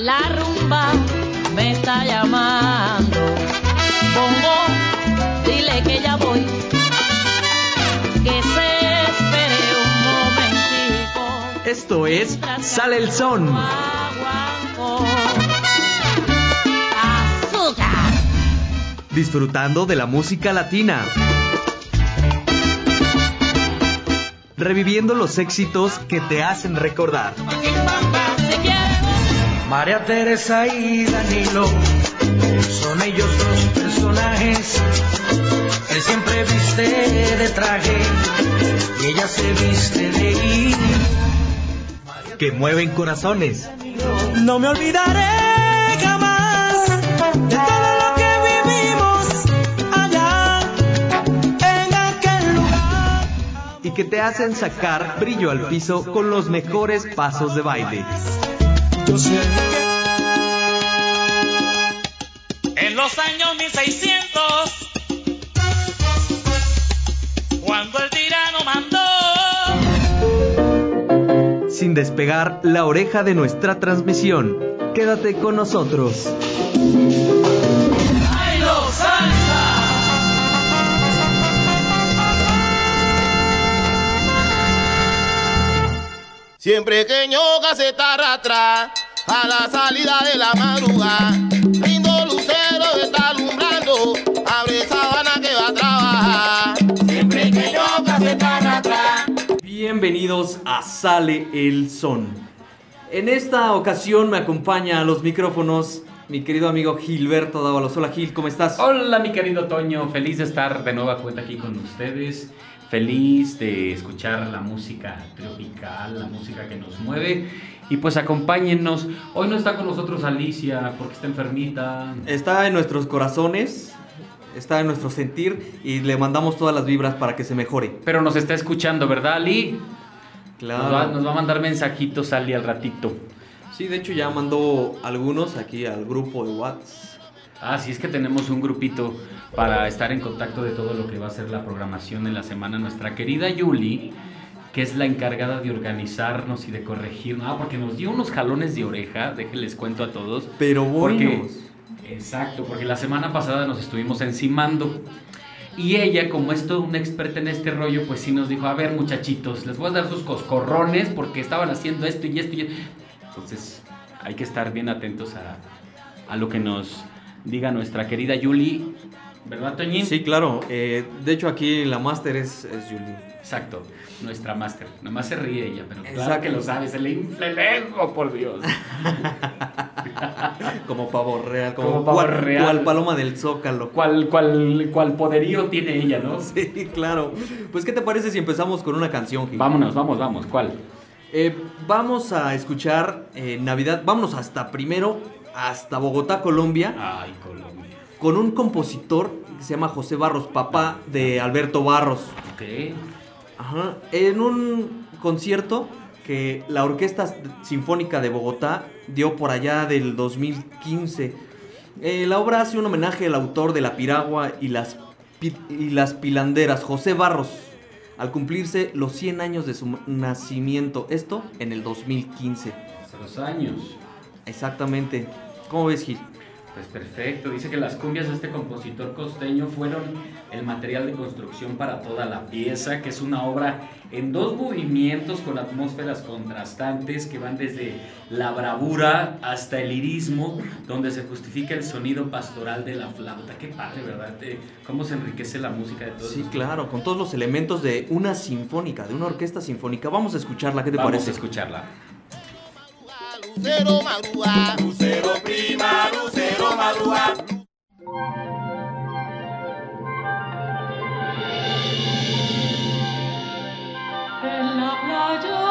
La rumba me está llamando. Bongo, dile que ya voy. Que se espere un momentico. Esto es Sale el Son. Azúcar. Disfrutando de la música latina. Reviviendo los éxitos que te hacen recordar. Si quieres, María Teresa y Danilo son ellos los personajes. Él siempre viste de traje y ella se viste de ir. Que mueven corazones. No me olvidaré jamás de todo lo que vivimos allá en aquel lugar. Y que te hacen sacar brillo al piso con los mejores pasos de baile. Yo sé En los años 1600, cuando el tirano mandó, Sin despegar la oreja de nuestra transmisión. Quédate con nosotros. Siempre que ñoca se está arrastra a la salida de la madrugada. Lindo lucero está alumbrando, abre sabana que va a trabajar. Siempre que ñoca se está arrastra. Bienvenidos a Sale el Son. En esta ocasión me acompaña a los micrófonos mi querido amigo Gilberto Dávalos. Hola Gil, ¿cómo estás? Hola mi querido Toño, feliz de estar de nueva cuenta aquí con ustedes, feliz de escuchar la música tropical, la música que nos mueve y pues acompáñennos. Hoy no está con nosotros Alicia porque está enfermita. Está en nuestros corazones, está en nuestro sentir y le mandamos todas las vibras para que se mejore. Pero nos está escuchando, ¿verdad Ali? Claro. Nos, va, nos va a mandar mensajitos Ali al ratito. Sí, de hecho ya mandó algunos aquí al grupo de WhatsApp. Ah, sí, es que tenemos un grupito para estar en contacto de todo lo que va a ser la programación en la semana. Nuestra querida Yuli, que es la encargada de organizarnos y de corregirnos. Ah, porque nos dio unos jalones de oreja, déjenles cuento a todos. Pero Porque, buenos. exacto, porque la semana pasada nos estuvimos encimando. Y ella, como es toda una experta en este rollo, pues sí nos dijo, a ver muchachitos, les voy a dar sus coscorrones porque estaban haciendo esto y esto y esto. Entonces hay que estar bien atentos a, a lo que nos diga nuestra querida Yuli. ¿Verdad, Toñín? Sí, claro. eh, de hecho aquí la máster es, es Julie. Exacto, nuestra máster. Nomás se ríe ella, pero claro Exacto. que lo sabe, se le infla el ego, por Dios. Como pavo real, como, Como pavo cual, real. cual paloma del zócalo. ¿Cuál, cuál, cuál poderío tiene ella, no? Sí, claro. Pues, ¿qué te parece si empezamos con una canción, Gil? Vámonos, vamos, vamos. ¿Cuál? Eh, vamos a escuchar eh, Navidad. Vámonos hasta primero, hasta Bogotá, Colombia, Ay, Colombia. Con un compositor que se llama José Barros, papá de Alberto Barros. Ok. Ajá. En un concierto que la Orquesta Sinfónica de Bogotá dio por allá del 2015. Eh, la obra hace un homenaje al autor de La Piragua y las, y las Pilanderas, José Barros, al cumplirse los 100 años de su nacimiento. Esto en el 2015. Hace dos años. Exactamente. ¿Cómo ves, Gil? Pues perfecto. Dice que las cumbias de este compositor costeño fueron el material de construcción para toda la pieza, que es una obra en dos movimientos con atmósferas contrastantes que van desde la bravura hasta el lirismo, donde se justifica el sonido pastoral de la flauta. Qué padre, ¿verdad? Eh, ¿Cómo se enriquece la música de todos Sí, claro, con todos los elementos de una sinfónica, de una orquesta sinfónica. Vamos a escucharla, ¿qué te Vamos parece? a escucharla. Lucero madruga, lucero prima, lucero madruga. En la playa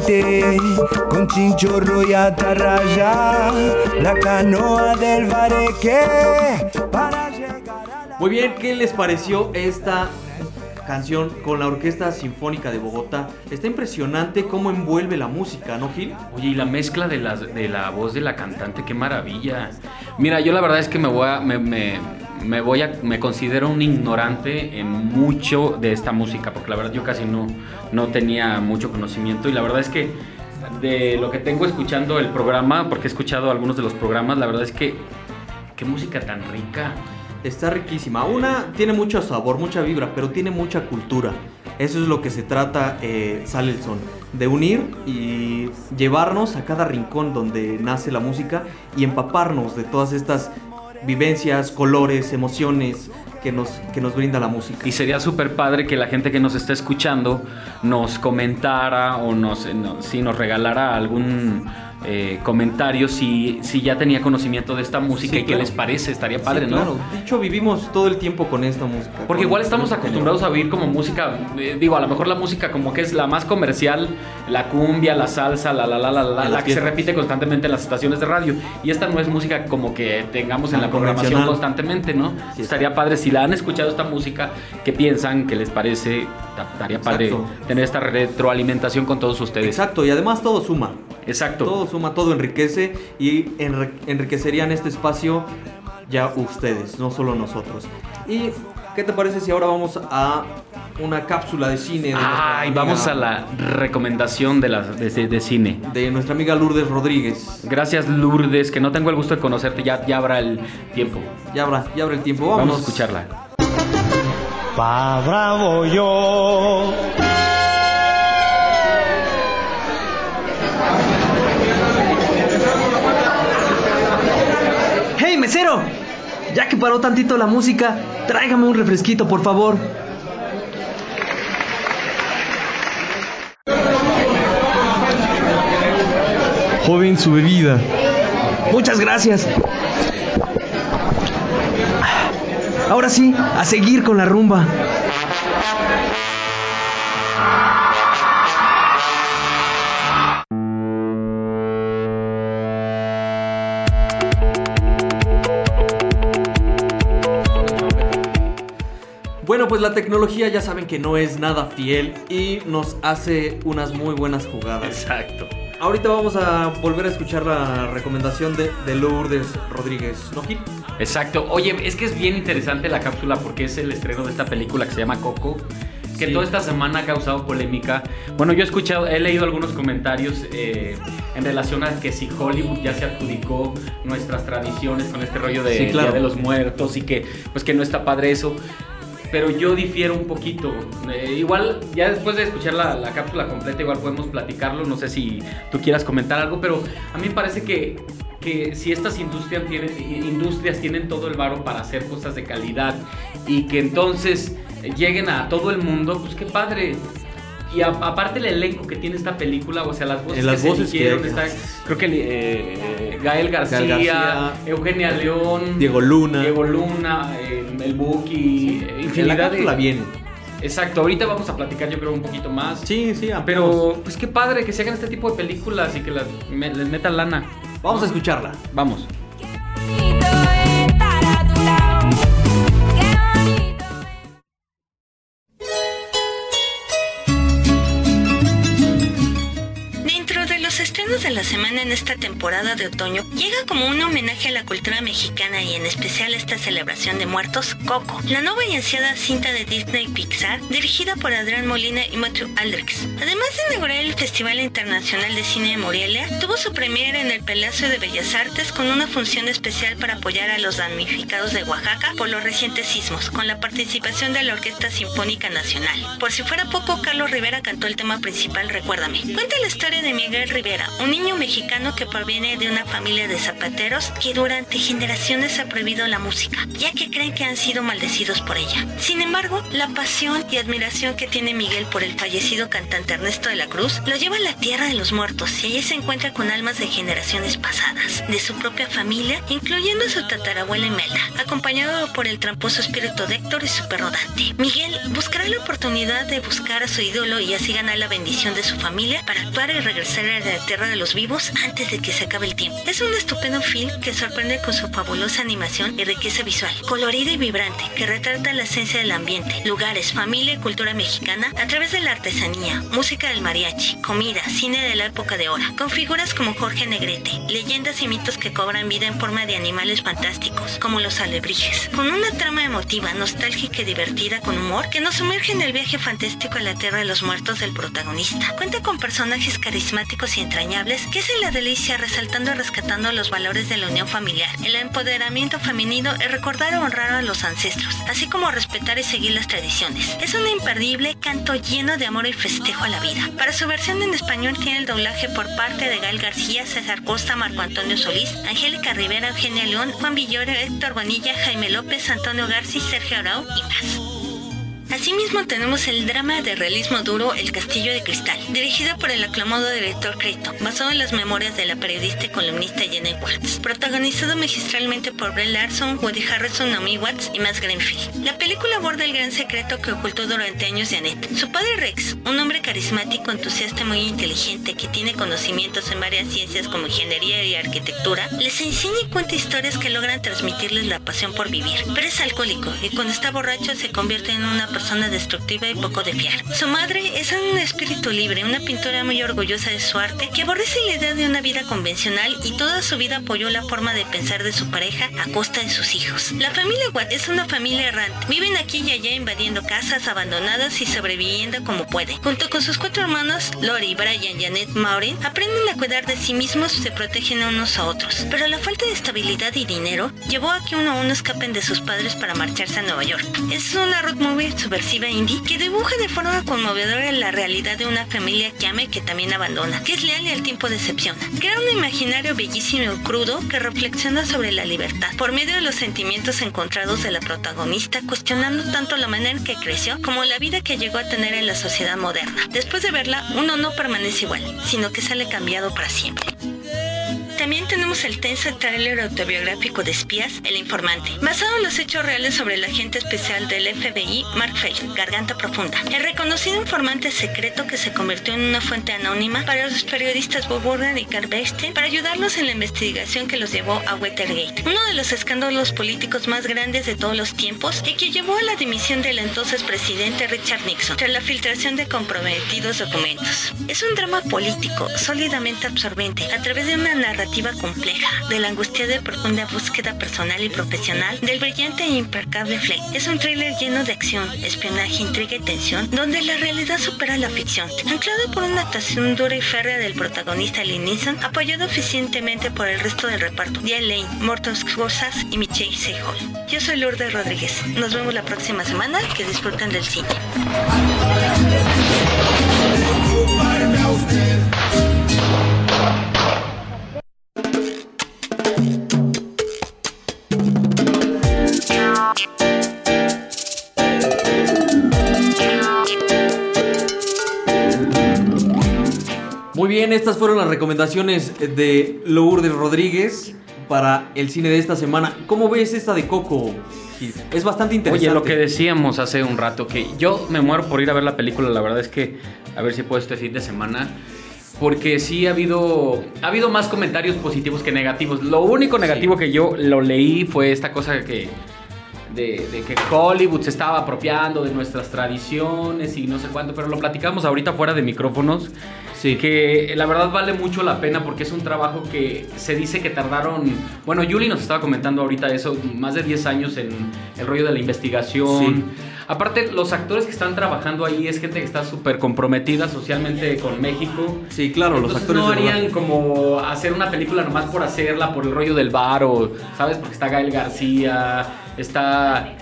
corriente con chinchorro y atarraya, la canoa del bareque para llegar a la... Muy bien, ¿qué les pareció esta canción con la Orquesta Sinfónica de Bogotá? Está impresionante cómo envuelve la música, ¿no, Gil? Oye, y la mezcla de la, de la voz de la cantante, qué maravilla. Mira, yo la verdad es que me voy a, me, me- me voy a, me considero un ignorante en mucho de esta música, porque la verdad yo casi no, no tenía mucho conocimiento y la verdad es que de lo que tengo escuchando el programa, porque he escuchado algunos de los programas, la verdad es que qué música tan rica. Está riquísima. Una tiene mucho sabor, mucha vibra, pero tiene mucha cultura. Eso es lo que se trata, eh, sale el son. De unir y llevarnos a cada rincón donde nace la música y empaparnos de todas estas vivencias, colores, emociones que nos, que nos brinda la música. Y sería súper padre que la gente que nos está escuchando nos comentara o nos, no- si nos regalara algún eh, comentario si, si ya tenía conocimiento de esta música Sí, y qué claro. les parece. Estaría Sí, padre, ¿no? Claro, de hecho vivimos todo el tiempo con esta música. Porque igual estamos con- acostumbrados a oír como música, eh, digo, a lo mejor la música como que es la más comercial, la cumbia, la salsa, la la la la la, la que se repite constantemente en las estaciones de radio. Y esta no es música como que tengamos en la programación constantemente, ¿no? Sí. Estaría padre si la han escuchado esta música, ¿qué piensan? ¿Qué les parece? Ta- Estaría padre tener esta retroalimentación con todos ustedes. Exacto, y además todo suma. Exacto. Todo suma, todo enriquece y enri- enriquecerían este espacio ya ustedes, no solo nosotros. ¿Y qué te parece si ahora vamos a una cápsula de cine de, amiga- vamos a la recomendación de, las de, de cine. de nuestra amiga Lourdes Rodríguez? Gracias Lourdes, que no tengo el gusto de conocerte, ya, ya habrá el tiempo. Ya habrá, ya habrá el tiempo. Vamos a escucharla. Pa' bravo yo. Mesero! Ya que paró tantito la música, tráigame un refresquito, por favor. Joven, su bebida. Muchas gracias. Ahora sí, a seguir con la rumba. Pues la tecnología ya saben que no es nada fiel y nos hace unas muy buenas jugadas. Exacto. ahorita vamos a volver a escuchar la recomendación de, de Lourdes Rodríguez, ¿no, Gil? Exacto. Oye, es que es bien interesante la cápsula porque es el estreno de esta película que se llama Coco. Que Sí. toda esta semana ha causado polémica. Bueno, yo he escuchado, he leído algunos comentarios eh, en relación a que si Hollywood ya se adjudicó nuestras tradiciones con este rollo de Sí, claro. De los Muertos y que pues que no está padre eso. Pero yo difiero un poquito. Eh, igual, ya después de escuchar la, la cápsula completa, igual podemos platicarlo. No sé si tú quieras comentar algo, pero a mí me parece que, que si estas industrias tienen, industrias tienen todo el varo para hacer cosas de calidad y que entonces lleguen a todo el mundo, pues qué padre. Y a- aparte el elenco que tiene esta película, o sea, las voces, las que voces se eligieron, que- está, creo que eh, Gael García, Gael García, Eugenia León, Diego Luna. Diego Luna, el, el Buki, eh, la infinidad de... cápsula viene. Exacto, ahorita vamos a platicar yo creo un poquito más. Sí, sí, ampliamos. Pero pues qué padre que se hagan este tipo de películas y que las, me- les metan lana. Vamos a escucharla. Vamos. Semana en esta temporada de otoño, llega como un homenaje a la cultura mexicana y en especial a esta celebración de muertos, Coco, la nueva y ansiada cinta de Disney Pixar, dirigida por Adrián Molina y Matthew Aldrich. Además de inaugurar el Festival Internacional de Cine de Morelia, tuvo su premiere en el Palacio de Bellas Artes con una función especial para apoyar a los damnificados de Oaxaca por los recientes sismos, con la participación de la Orquesta Sinfónica Nacional. Por si fuera poco, Carlos Rivera cantó el tema principal Recuérdame. Cuenta la historia de Miguel Rivera, un niño mexicano que proviene de una familia de zapateros que durante generaciones ha prohibido la música, ya que creen que han sido maldecidos por ella. Sin embargo, la pasión y admiración que tiene Miguel por el fallecido cantante Ernesto de la Cruz lo lleva a la tierra de los muertos y allí se encuentra con almas de generaciones pasadas, de su propia familia, incluyendo a su tatarabuela Imelda, acompañado por el tramposo espíritu de Héctor y su perro Dante. Miguel buscará la oportunidad de buscar a su ídolo y así ganar la bendición de su familia para actuar y regresar a la tierra de los vivos antes de que se acabe el tiempo. Es un estupendo film que sorprende con su fabulosa animación y riqueza visual, colorida y vibrante, que retrata la esencia del ambiente, lugares, familia y cultura mexicana a través de la artesanía, música del mariachi, comida, cine de la época de oro, con figuras como Jorge Negrete, leyendas y mitos que cobran vida en forma de animales fantásticos, como los alebrijes, con una trama emotiva, nostálgica y divertida con humor que nos sumerge en el viaje fantástico a la tierra de los muertos del protagonista. Cuenta con personajes carismáticos y entrañables que hacen la delicia resaltando y rescatando los valores de la unión familiar, el empoderamiento femenino y recordar y honrar a los ancestros, así como respetar y seguir las tradiciones. Es un imperdible canto lleno de amor y festejo a la vida. Para su versión en español tiene el doblaje por parte de Gael García, César Costa, Marco Antonio Solís, Angélica Rivera, Eugenia León, Juan Villoro, Héctor Bonilla, Jaime López, Antonio García, Sergio Arau y más. Asimismo tenemos el drama de realismo duro El Castillo de Cristal, dirigido por el aclamado director Creighton, basado en las memorias de la periodista y columnista Jenny Watts, protagonizado magistralmente por Brie Larson, Woody Harrelson, Naomi Watts y Max Greenfield. La película aborda el gran secreto que ocultó durante años Janet. Su padre Rex, un hombre carismático, entusiasta y muy inteligente que tiene conocimientos en varias ciencias como ingeniería y arquitectura, les enseña y cuenta historias que logran transmitirles la pasión por vivir. Pero es alcohólico y cuando está borracho se convierte en una persona destructiva y poco de fiar. Su madre es un espíritu libre, una pintora muy orgullosa de su arte que aborrece la idea de una vida convencional y toda su vida apoyó la forma de pensar de su pareja a costa de sus hijos. La familia Watt es una familia errante. Viven aquí y allá invadiendo casas abandonadas y sobreviviendo como pueden. Junto con sus cuatro hermanos, Lori, Brian, Janet, Maureen, aprenden a cuidar de sí mismos y se protegen unos a otros. Pero la falta de estabilidad y dinero llevó a que uno a uno escapen de sus padres para marcharse a Nueva York. Es una road movie subversiva indie que dibuja de forma conmovedora la realidad de una familia que ama y que también abandona, que es leal y al tiempo decepciona. Crea un imaginario bellísimo y crudo que reflexiona sobre la libertad por medio de los sentimientos encontrados de la protagonista, cuestionando tanto la manera en que creció como la vida que llegó a tener en la sociedad moderna. Después de verla, uno no permanece igual, sino que sale cambiado para siempre. También tenemos el tenso tráiler autobiográfico de espías, El Informante, basado en los hechos reales sobre el agente especial del FBI, Mark Feld, Garganta Profunda, el reconocido informante secreto que se convirtió en una fuente anónima para los periodistas Bob Burner y Carl para ayudarlos en la investigación que los llevó a Watergate, uno de los escándalos políticos más grandes de todos los tiempos y que llevó a la dimisión del entonces presidente Richard Nixon tras la filtración de comprometidos documentos. Es un drama político sólidamente absorbente a través de una narrativa compleja, de la angustiada y profunda búsqueda personal y profesional del brillante e implacable Fleck. Es un thriller lleno de acción, espionaje, intriga y tensión, donde la realidad supera la ficción, anclado por una actuación dura y férrea del protagonista Lee Neeson, apoyado eficientemente por el resto del reparto, Diane Lane, Morton Scorsese y Michelle Seyhol. Yo soy Lourdes Rodríguez. Nos vemos la próxima semana. Que disfruten del cine. Bien, estas fueron las recomendaciones de Lourdes Rodríguez para el cine de esta semana. ¿Cómo ves esta de Coco? Es bastante interesante. Oye, lo que decíamos hace un rato, que yo me muero por ir a ver la película, la verdad es que a ver si puedo este fin de semana. Porque sí ha habido, ha habido más comentarios positivos que negativos. Lo único negativo que yo lo leí fue esta cosa que... De, de que Hollywood se estaba apropiando de nuestras tradiciones y no sé cuánto, pero lo platicamos ahorita fuera de micrófonos. Sí. Que la verdad vale mucho la pena porque es un trabajo que se dice que tardaron. Bueno, Yuli nos estaba comentando ahorita eso, más de 10 años en el rollo de la investigación. Sí. Aparte, los actores que están trabajando ahí es gente que está súper comprometida socialmente con México. Sí, claro, los Entonces actores no de harían como hacer una película nomás por hacerla, por el rollo del bar o, ¿sabes? Porque está Gael García, está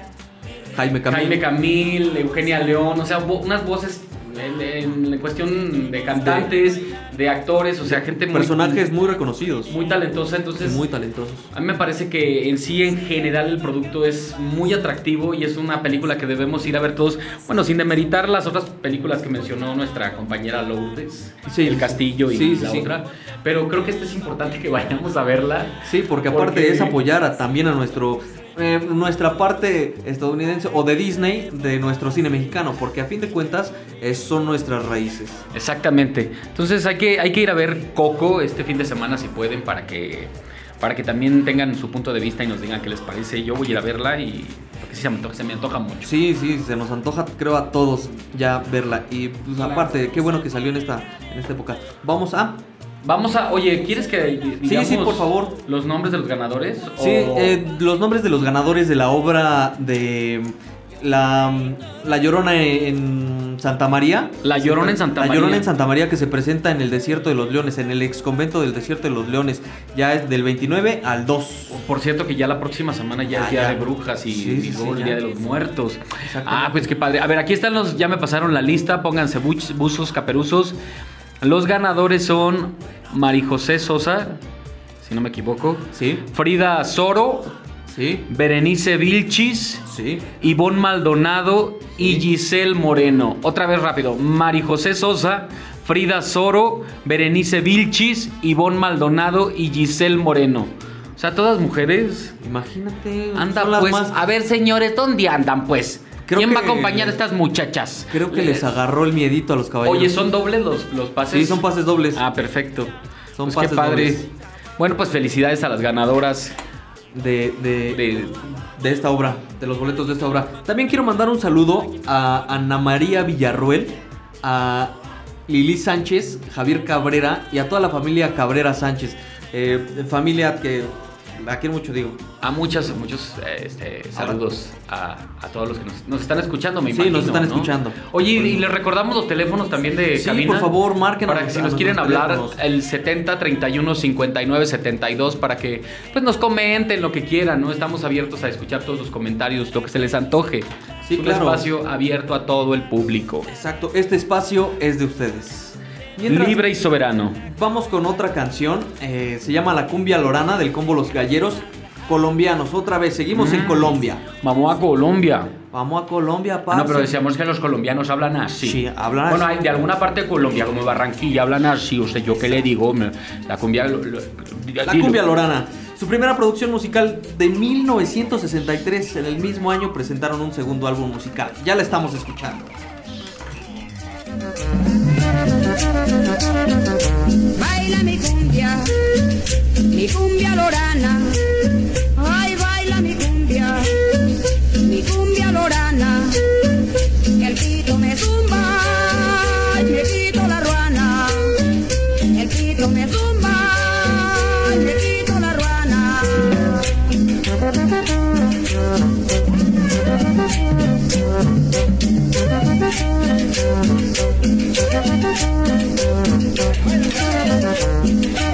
Jaime Camil. Jaime Camil, Eugenia León, o sea, vo- unas voces en, en cuestión de cantantes, de actores, o sea, gente muy, Personajes muy reconocidos. muy talentosa, entonces muy talentosos. a mí me parece que en sí, en general, el producto es muy atractivo y es una película que debemos ir a ver todos. Bueno, sin demeritar las otras películas que mencionó nuestra compañera Lourdes, Sí, El. Castillo y sí, la sí. otra. Pero creo que este es importante que vayamos a verla. Sí, porque aparte Porque- es apoyar a- también a nuestro eh, nuestra parte estadounidense o de Disney de nuestro cine mexicano, porque a fin de cuentas eh, son nuestras raíces. Exactamente. Entonces hay que, hay que ir a ver Coco este fin de semana si pueden para que, para que también tengan su punto de vista y nos digan qué les parece. Yo voy a ir a verla y porque sí se me antoja, se me antoja mucho. Sí, sí, se nos antoja, creo, a todos ya verla. Y pues aparte, qué bueno que salió en esta, en esta época. Vamos a... Vamos a, oye, ¿quieres que digamos sí, por favor. los nombres de los ganadores? Sí, eh, los nombres de los ganadores de la obra de la, la Llorona en Santa María. La Llorona en Santa La María. Llorona en Santa María que se presenta en el Desierto de los Leones, en el ex convento del Desierto de los Leones. Ya es del 29 al 2. Por cierto que ya la próxima semana ya Ah, es Día ya. de Brujas y, Sí, sí, y sí, el ya. Día de los Muertos. Ah, pues qué padre. A ver, aquí están los, ya me pasaron la lista, pónganse buzos, caperuzos. Los ganadores son Mari José Sosa, si no me equivoco. Sí, Frida Soro, sí, Berenice Vilchis, sí. Ivonne Maldonado y Giselle Moreno. Otra vez rápido. Mari José Sosa, Frida Soro, Berenice Vilchis, Ivonne Maldonado y Giselle Moreno. O sea, todas mujeres. Imagínate. Anda pues. más- A ver, señores, ¿dónde andan pues? Creo ¿Quién va a acompañar a estas muchachas? Creo que les agarró el miedito a los caballeros. Oye, ¿son dobles los, los pases? Sí, son pases dobles. Ah, perfecto. Son Pues pases qué padre. dobles. Bueno, pues felicidades a las ganadoras de, de, de... de esta obra, de los boletos de esta obra. También quiero mandar un saludo a Ana María Villarruel, a Lili Sánchez, Javier Cabrera y a toda la familia Cabrera Sánchez. Eh, familia que la quiero mucho, digo. A muchas, muchos este, saludos a, a todos los que nos, nos están escuchando, me Sí, imagino. nos están ¿no? escuchando. Oye, y, y les recordamos los teléfonos también de Sí, cabina. por favor, marquen a Para que si a nos quieren hablar, teléfonos. el 70 31 59 72, para que pues nos comenten lo que quieran, ¿no? Estamos abiertos a escuchar todos sus comentarios, lo que se les antoje. Sí, es un claro. espacio abierto a todo el público. Exacto, este espacio es de ustedes. Mientras- Libre y soberano. Vamos con otra canción. eh, se llama La Cumbia Lorana del combo Los Galleros Colombianos. Otra vez, seguimos en Mm. Colombia. Vamos a Colombia. Vamos a Colombia, Ah, parce. no, pero decíamos que los colombianos hablan así. Sí, hablan Bueno, así. hay de alguna parte de Colombia, como Barranquilla, hablan así. Usted, ¿yo qué le digo? La cumbia... lo- lo- La dilo. cumbia lorana. Su primera producción musical de 1963. En el mismo año presentaron un segundo álbum musical. Ya la estamos escuchando. Baila mi cumbia, mi cumbia lorana. Ay, baila mi cumbia, mi cumbia lorana. El pito me zumba me quito la ruana. El pito me zumba me quito la ruana. Cumbia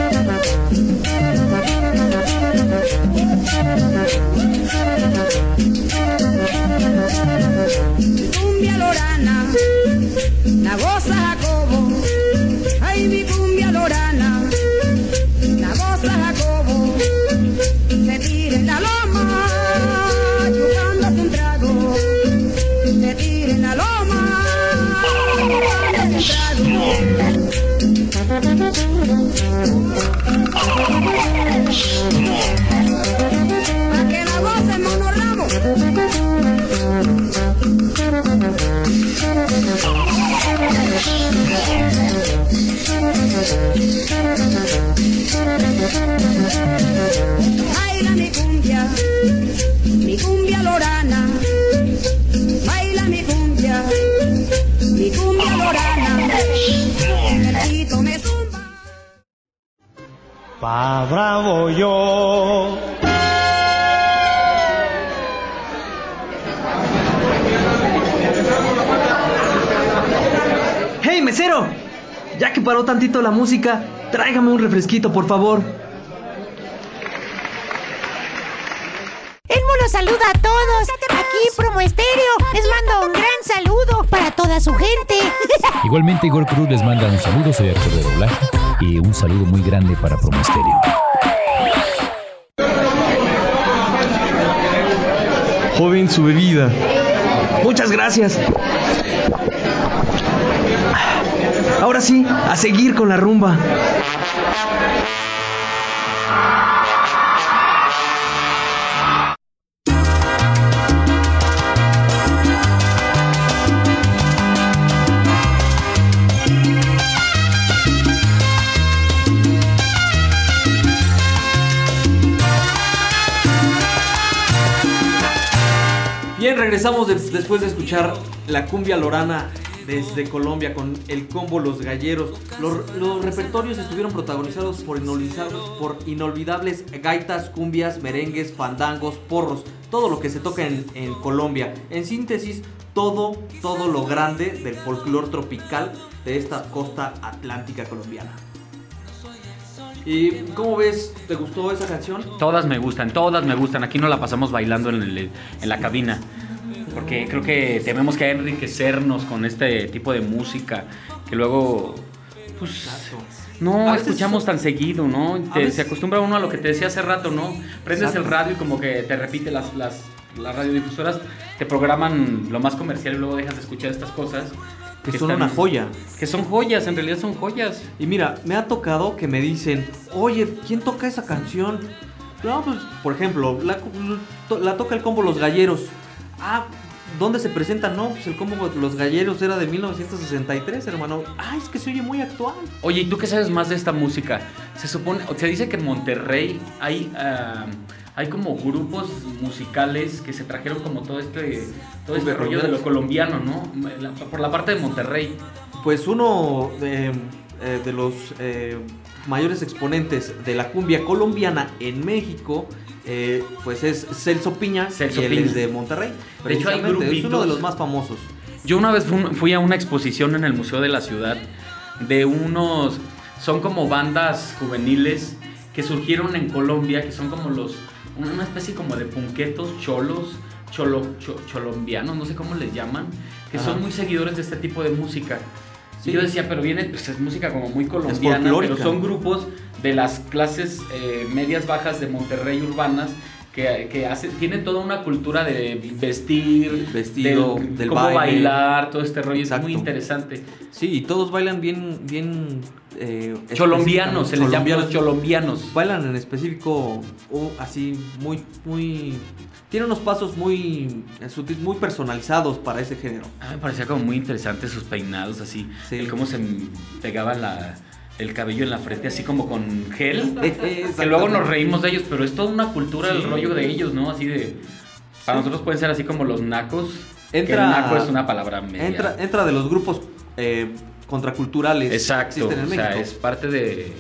Bravo yo. ¡Hey, mesero! Ya que paró tantito la música, tráigame un refresquito, por favor. Elmo los saluda a todos. Aquí Promo Estéreo les mando un gran saludo para toda su gente. Igualmente Igor Cruz les manda un saludo, soy actor de doblaje y un saludo muy grande para Promosterio. Joven, su bebida. Muchas gracias. Ahora sí, a seguir con la rumba. Regresamos de- después de escuchar la cumbia lorana desde Colombia con el combo Los Galleros. Los, repertorios estuvieron protagonizados por, inolvidables- gaitas, cumbias, merengues, fandangos, porros, todo lo que se toca en, Colombia. En síntesis, todo, todo lo grande del folclore tropical de esta costa atlántica colombiana. ¿Y cómo ves? ¿Te gustó esa canción? Todas me gustan, todas me gustan. Aquí no la pasamos bailando en, en la cabina. Porque creo que tenemos que enriquecernos con este tipo de música. Que luego, pues, no escuchamos son- tan seguido, ¿no? Te- veces- Se acostumbra uno a lo que te decía hace rato, ¿no? Prendes Exacto. el radio y como que te repite las, las, las radiodifusoras, te programan lo más comercial y luego dejas de escuchar estas cosas. Que son una joya. Que son joyas, en realidad son joyas. Y mira, me ha tocado que me dicen, oye, ¿quién toca esa canción? No, pues, por ejemplo, la, la toca el combo Los Galleros. Ah, ¿dónde se presenta? No, pues el combo Los Galleros era de 1963, hermano. Ah, es que se oye muy actual. Oye, ¿y tú qué sabes más de esta música? Se supone, o se dice que en Monterrey hay, ah, hay como grupos musicales que se trajeron como todo este, todo este rollo de lo colombiano, ¿no? La- por la parte de Monterrey. Pues uno de, eh, de los eh, mayores exponentes de la cumbia colombiana en México, eh, pues es Celso Piña, Celso y él Piña. es de Monterrey. De hecho, hay Es uno de los más famosos. Yo una vez fu- fui a una exposición en el Museo de la Ciudad de unos, son como bandas juveniles que surgieron en Colombia, que son como los, una especie como de punquetos cholos, cholo, cho- cholombianos, no sé cómo les llaman, que Ajá. son muy seguidores de este tipo de música. Sí. Y yo decía, pero viene, pues es música como muy colombiana, pero son grupos de las clases eh, medias bajas de Monterrey urbanas que, que hace, tienen toda una cultura de vestir, Vestido, del, del cómo baile. bailar, todo este rollo Exacto. es muy interesante. Sí, y todos bailan bien, bien. eh, Cholombianos, se les llama los cholombianos. Bailan en específico uh, así muy, muy. Tiene unos pasos muy, muy personalizados para ese género. Ah, me parecía como muy interesante sus peinados así, el cómo se pegaban la, el cabello en la frente así como con gel. Que luego nos reímos de ellos, pero es toda una cultura Sí. el rollo de ellos, ¿no? Así de para nosotros pueden ser así como los nacos. que naco es una palabra media. Entra, entra de los grupos eh, contraculturales que Exacto, existen en o sea, es parte de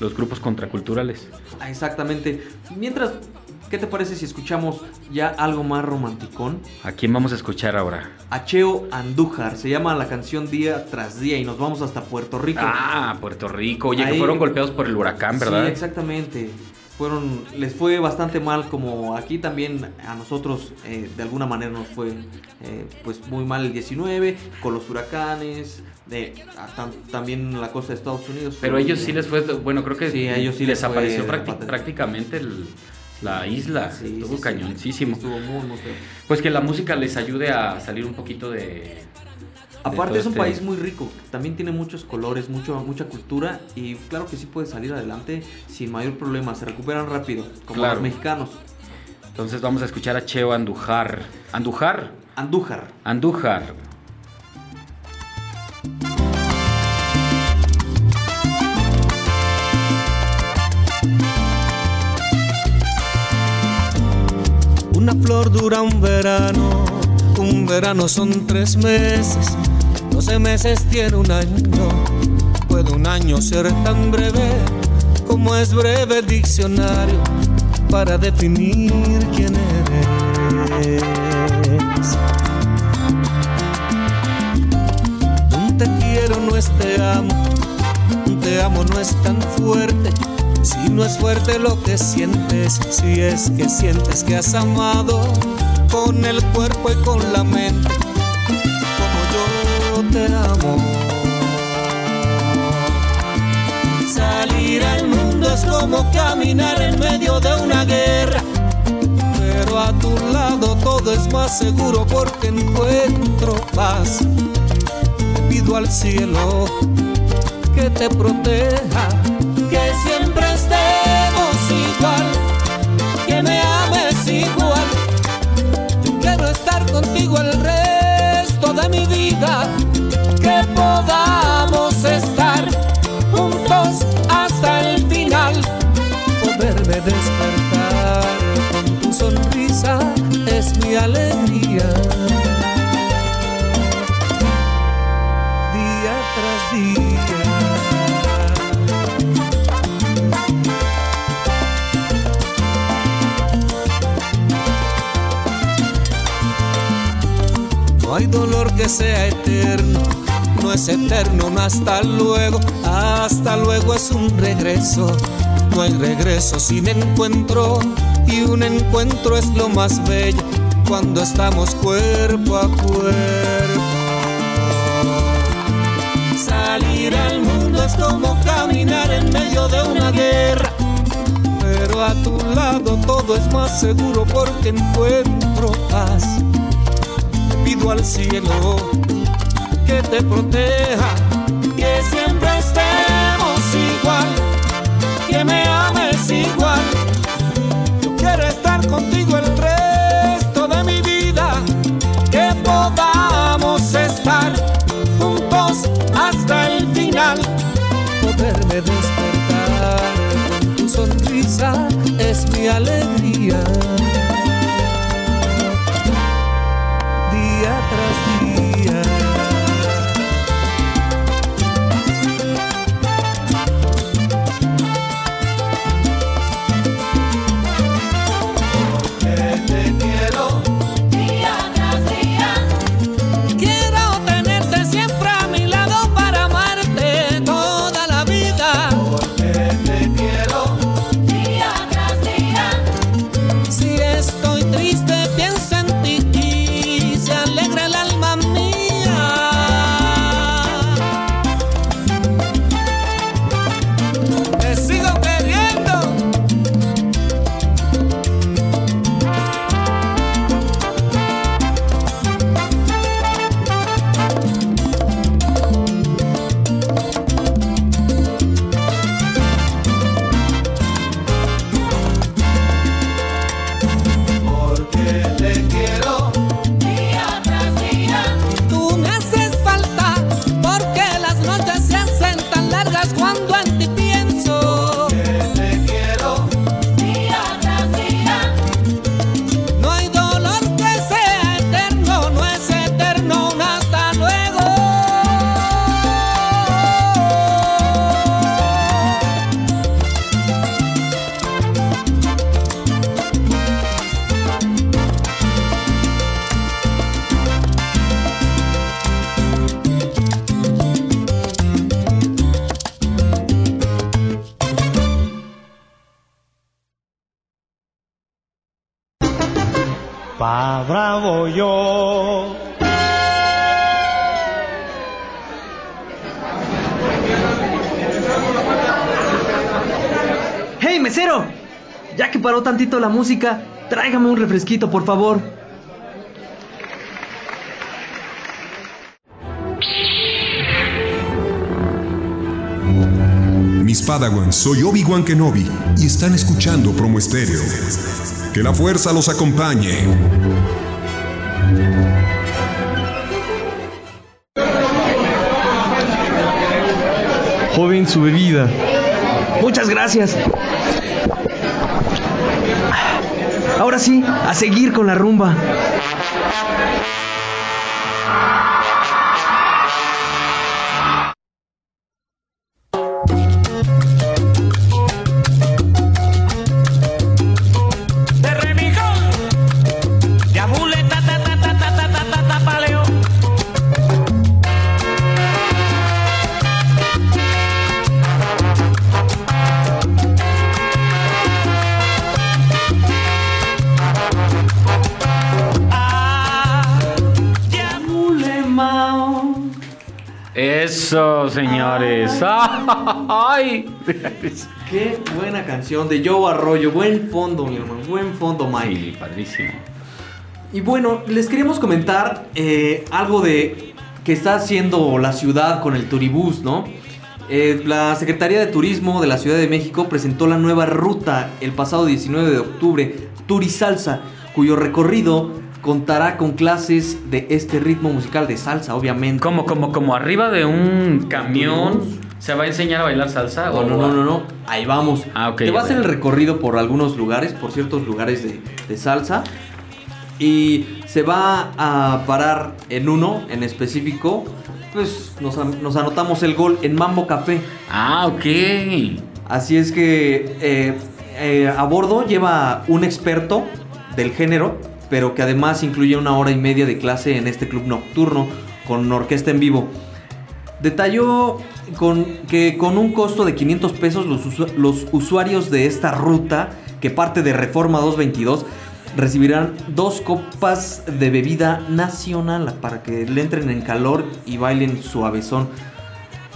los grupos contraculturales. Ah, Exactamente. Mientras, ¿qué te parece si escuchamos ya algo más romanticón? ¿A quién vamos a escuchar ahora? A Cheo Andújar. Se llama la canción Día tras Día y nos vamos hasta Puerto Rico. Ah, Puerto Rico. Oye, que fueron golpeados por el huracán, ¿verdad? Sí, exactamente. Fueron, les fue bastante mal, como aquí también a nosotros eh, de alguna manera nos fue eh, pues muy mal el 19 con los huracanes, de, tam- también la costa de Estados Unidos. Pero a ellos sí les fue, bueno, creo que Sí, a ellos sí les desapareció fue prácti- bastante. prácticamente el- la isla. estuvo sí, cañoncísimo. Estuvo muy, muy feo. Pues que la música les ayude a salir un poquito de. Aparte es un este- país muy rico, también tiene muchos colores, mucho, mucha cultura y claro que sí puede salir adelante sin mayor problema, se recuperan rápido, como Claro. los mexicanos. Entonces vamos a escuchar a Cheo Andújar. ¿Andújar? Andújar. Andújar. Una flor dura un verano, un verano son tres meses, doce meses tiene un año. Puede un año ser tan breve como es breve el diccionario para definir quién eres. Un te quiero no es te amo, un te amo no es tan fuerte. Si no es fuerte lo que sientes, si es que sientes que has amado con el cuerpo y con la mente, como yo te amo. Salir al mundo es como caminar en medio de una guerra, pero a tu lado todo es más seguro porque encuentro paz. Pido al cielo que te proteja, hay dolor que sea eterno, no es eterno hasta luego, hasta luego es un regreso. No hay regreso sin encuentro y un encuentro es lo más bello cuando estamos cuerpo a cuerpo. Salir al mundo es como caminar en medio de una guerra, pero a tu lado todo es más seguro porque encuentro paz al cielo que te proteja, que siempre estemos igual, que me ames igual. Yo quiero estar contigo el resto de mi vida, que podamos estar juntos hasta el final, poderme despertar con tu sonrisa es mi alegría. Tantito la música, tráigame un refresquito, por favor. Mis Padawans, soy Obi-Wan Kenobi y están escuchando Promo Estéreo. Que la fuerza los acompañe. Joven, su bebida. Muchas gracias. Ahora sí, a seguir con la rumba. Eso, señores. ¡Ay! Qué buena canción de Joe Arroyo. Buen fondo, mi hermano. Buen fondo, Mike. Sí, padrísimo. Y bueno, les queríamos comentar eh, algo de que está haciendo la ciudad con el turibús, ¿no? Eh, la Secretaría de Turismo de la Ciudad de México presentó la nueva ruta el pasado 19 de octubre, Turisalsa, cuyo recorrido contará con clases de este ritmo musical de salsa, obviamente. Como, como, como arriba de un camión se va a enseñar a bailar salsa. No, o no, no, no, no. Ahí vamos. Ah, ok. Te va a hacer el recorrido por algunos lugares, por ciertos lugares de, de salsa. Y se va a parar en uno en específico. Pues nos anotamos el gol en Mambo Café. Ah, ok. Así es que eh, eh, a bordo lleva un experto del género, pero que además incluye una hora y media de clase en este club nocturno con orquesta en vivo. Detalló que con un costo de 500 pesos los, usu- los usuarios de esta ruta, que parte de Reforma 222, recibirán dos copas de bebida nacional para que le entren en calor y bailen suavezón.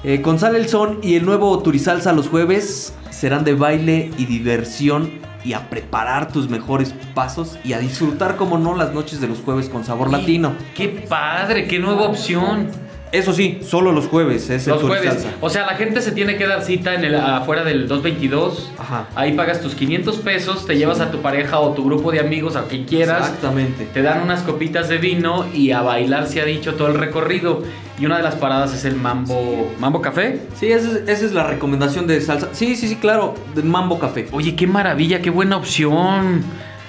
Eh, el Son y el nuevo Turisalsa los jueves serán de baile y diversión y a preparar tus mejores pasos y a disfrutar, como no, las noches de los jueves con sabor latino. ¡Qué padre! ¡Qué nueva opción! Eso sí, solo los jueves es el Los jueves. Turisalsa. O sea, la gente se tiene que dar cita en el, afuera del 222. Ajá. Ahí pagas tus 500 pesos, te llevas a tu pareja o tu grupo de amigos, a quien quieras. Exactamente. Te dan unas copitas de vino y a bailar se ha dicho todo el recorrido. Y una de las paradas es el Mambo, Mambo Café. Sí, esa es, esa es la recomendación de salsa. Sí, sí, sí, claro, de Mambo Café. Oye, qué maravilla, qué buena opción.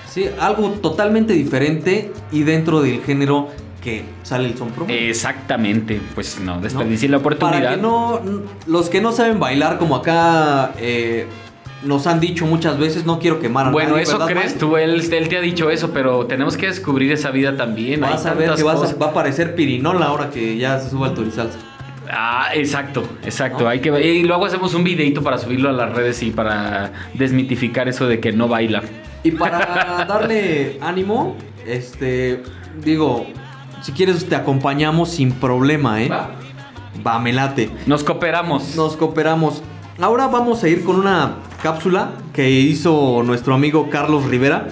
Sí, algo totalmente diferente y dentro del género que sale el son promo. Exactamente. Pues no, desperdicié la oportunidad. Para que no, los que no saben bailar como acá eh, nos han dicho muchas veces, no quiero quemar a Bueno, nadie, eso ¿verdad, crees Mike? tú, él, él te ha dicho eso, pero tenemos que descubrir esa vida también. Vas Hay a ver que vas a- va a aparecer pirinola ahora que ya se suba el Turisalsa. Ah, exacto, exacto. Hay que y luego hacemos un videito para subirlo a las redes y para desmitificar eso de que no baila. Y para darle ánimo, este, digo, si quieres te acompañamos sin problema, ¿eh? Va. Va, me late. Nos cooperamos. Nos cooperamos. Ahora vamos a ir con una cápsula que hizo nuestro amigo Carlos Rivera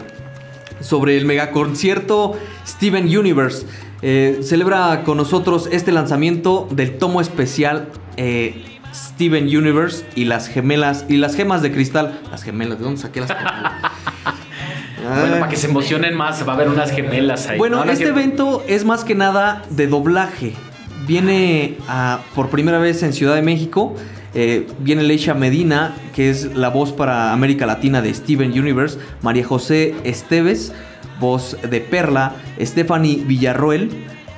sobre el megaconcierto Steven Universe. Eh, celebra con nosotros este lanzamiento del tomo especial eh, Steven Universe y las gemelas y las gemas de cristal. Las gemelas, ¿de dónde saqué las gemelas? Bueno, para que se emocionen más, va a haber unas gemelas ahí. Bueno, No, no es este evento es más que nada de doblaje. Viene a- por primera vez en Ciudad de México. eh, viene Leisha Medina, que es la voz para América Latina de Steven Universe. María José Esteves, voz de Perla. Stephanie Villarroel,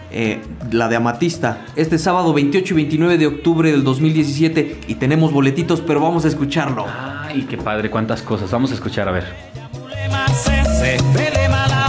eh, la de Amatista. Este sábado 28 y 29 de octubre del 2017. Y tenemos boletitos, pero vamos a escucharlo. Ay, qué padre, cuántas cosas. Vamos a escuchar, a ver francese, de mala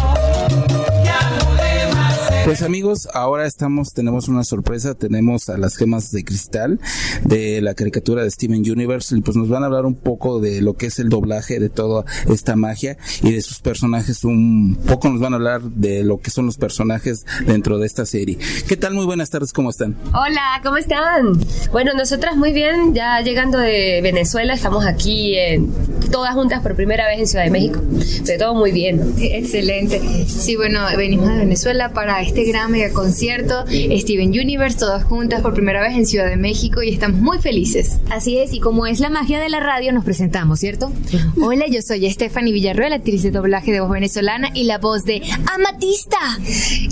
pues amigos, ahora estamos, tenemos una sorpresa, tenemos a las gemas de cristal de la caricatura de Steven Universe y pues nos van a hablar un poco de lo que es el doblaje de toda esta magia y de sus personajes, un poco nos van a hablar de lo que son los personajes dentro de esta serie. ¿Qué tal? Muy buenas tardes, ¿cómo están? Hola, ¿cómo están? Bueno, nosotras muy bien, ya llegando de Venezuela, estamos aquí en, todas juntas por primera vez en Ciudad de México. De todo muy bien. Excelente. Sí, bueno, venimos de Venezuela para este gran mega concierto Steven Universe, todas juntas por primera vez en Ciudad de México y estamos muy felices. Así es, y como es la magia de la radio, nos presentamos, ¿cierto? Hola, yo soy Stephanie Villarreal, actriz de doblaje de voz venezolana y la voz de Amatista.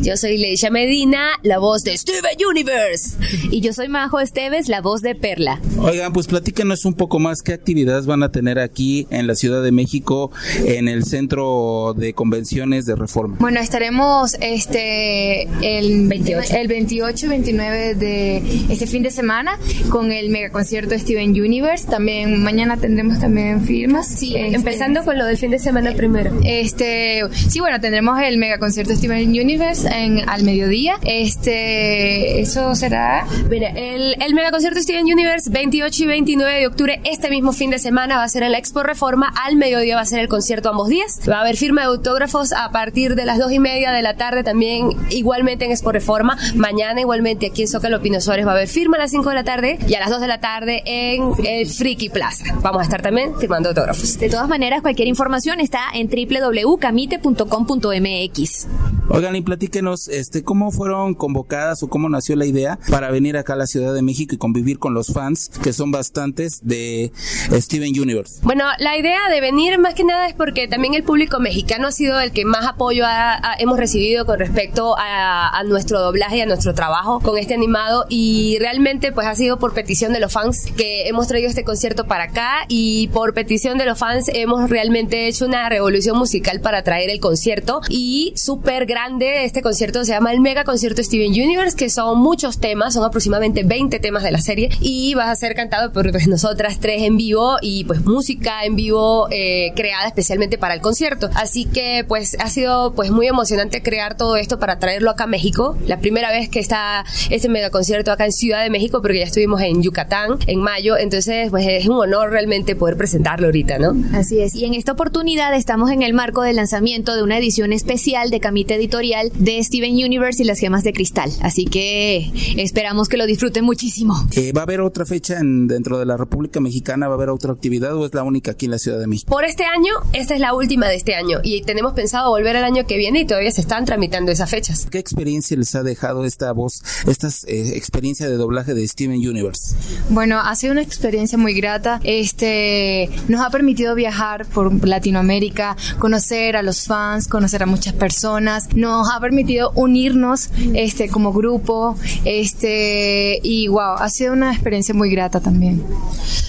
Yo soy Leisha Medina, la voz de Steven Universe. Y yo soy Majo Esteves, la voz de Perla. Oigan, pues platícanos un poco más qué actividades van a tener aquí en la Ciudad de México, en el Centro de Convenciones de Reforma. Bueno, estaremos este el 28, el 28 29 de este fin de semana con el mega concierto Steven Universe. También mañana tendremos también firmas. Sí, empezando con lo del fin de semana primero. Este, sí, bueno, tendremos el mega concierto Steven Universe en al mediodía. Este, eso será Mira, el, el mega concierto Steven Universe 28 y 29 de octubre, este mismo fin de semana va a ser en la Expo Reforma, al mediodía va a ser el concierto ambos días. Va a haber firma de autógrafos a partir de las 2 y media de la tarde también, igualmente en Expo Reforma. Mañana igualmente aquí en Zócalo Pino Suárez va a haber firma a las 5 de la tarde y a las 2 de la tarde en el Friki Plaza. Vamos a estar también firmando autógrafos. De todas maneras, cualquier información está en www.camite.com.mx. Oigan, y platíquenos, este, ¿cómo fueron convocadas o cómo nació la idea para venir acá a la Ciudad de México y convivir con los fans, que son bastantes, de Steven Universe? Bueno, la idea de venir más que nada es porque también el público mexicano ha sido el que más apoyo ha- ha- hemos recibido con respecto a, a nuestro doblaje y a nuestro trabajo con este animado y realmente pues ha sido por petición de los fans que hemos traído este concierto para acá y por petición de los fans hemos realmente hecho una revolución musical para traer el concierto y súper grande este concierto se llama el Mega Concierto Steven Universe que son muchos temas, son aproximadamente 20 temas de la serie y va a ser cantado por pues, nosotras tres en vivo y pues música en vivo eh, creada especialmente para el concierto. Así que pues ha sido pues muy emocionante crear todo esto para traerlo acá a México. La primera vez que está este mega concierto acá en Ciudad de México porque ya estuvimos en Yucatán en mayo, entonces pues es un honor realmente poder presentarlo ahorita, ¿no? Así es, y en esta oportunidad estamos en el marco del lanzamiento de una edición especial de Camite Editorial de Steven Universe y las gemas de cristal. Así que esperamos que lo disfruten muchísimo. Eh, ¿Va a haber otra fecha en- dentro de la República Mexicana? ¿Va a haber otra actividad o es la única aquí en la Ciudad de México? Por este año, esta es la última de este año y tenemos pensado volver al año que viene y todavía se están tramitando esas fechas. ¿Qué experiencia les ha dejado esta voz, esta eh, experiencia de doblaje de Steven Universe? Bueno, ha sido una experiencia muy grata. Este nos ha permitido viajar por Latinoamérica, conocer a los fans, conocer a muchas personas. Nos ha permitido unirnos este como grupo, este y wow, ha sido una experiencia muy grata también.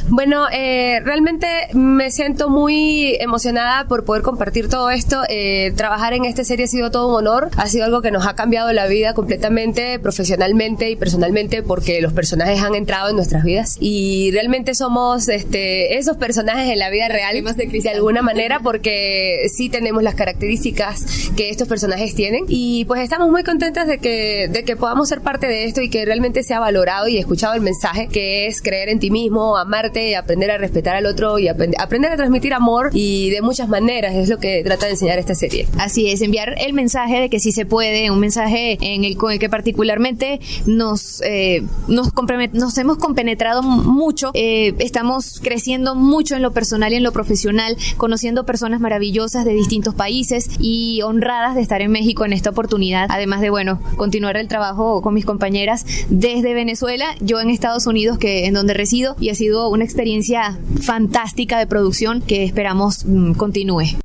Bueno, eh, realmente me siento muy emocionada por poder compartir todo esto. Eh, trabajar en esta serie ha sido todo un honor. Ha sido algo que nos ha cambiado la vida completamente, profesionalmente y personalmente, porque los personajes han entrado en nuestras vidas. Y realmente somos este, esos personajes en la vida real de alguna manera, porque sí tenemos las características que estos personajes tienen. Y pues estamos muy contentas de que, de que podamos ser parte de esto y que realmente se ha valorado y escuchado el mensaje que es creer en ti mismo, amarte, aprender a respetar al otro y aprend- aprender a transmitir amor y de muchas maneras. Es lo que trata de enseñar esta serie. Así es, enviar el mensaje de que sí se puede, un mensaje en el con el que particularmente nos eh, nos, nos hemos compenetrado mucho, eh, estamos creciendo mucho en lo personal y en lo profesional, conociendo personas maravillosas de distintos países y honradas de estar en México en esta oportunidad, además de bueno continuar el trabajo con mis compañeras desde Venezuela, yo en Estados Unidos que en donde resido y ha sido una experiencia fantástica de producción que esperamos mm, continúe.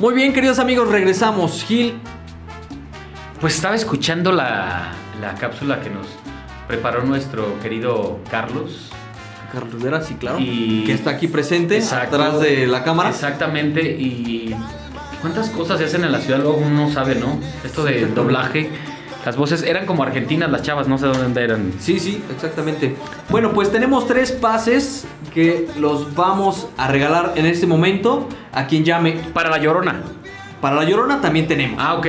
Muy bien, queridos amigos, regresamos. Gil, Pues estaba escuchando la, la cápsula que nos preparó nuestro querido Carlos. Carlos Vera, sí, claro. Y que está aquí presente, Exacto. atrás de la cámara. Exactamente, y cuántas cosas se hacen en la ciudad, luego uno no sabe, ¿no? Esto de doblaje, Las voces eran como argentinas las chavas, no sé dónde eran. Sí, sí, exactamente. Bueno, pues tenemos tres pases que los vamos a regalar en este momento a quien llame. Para la llorona. Para la llorona también tenemos. Ah, ok.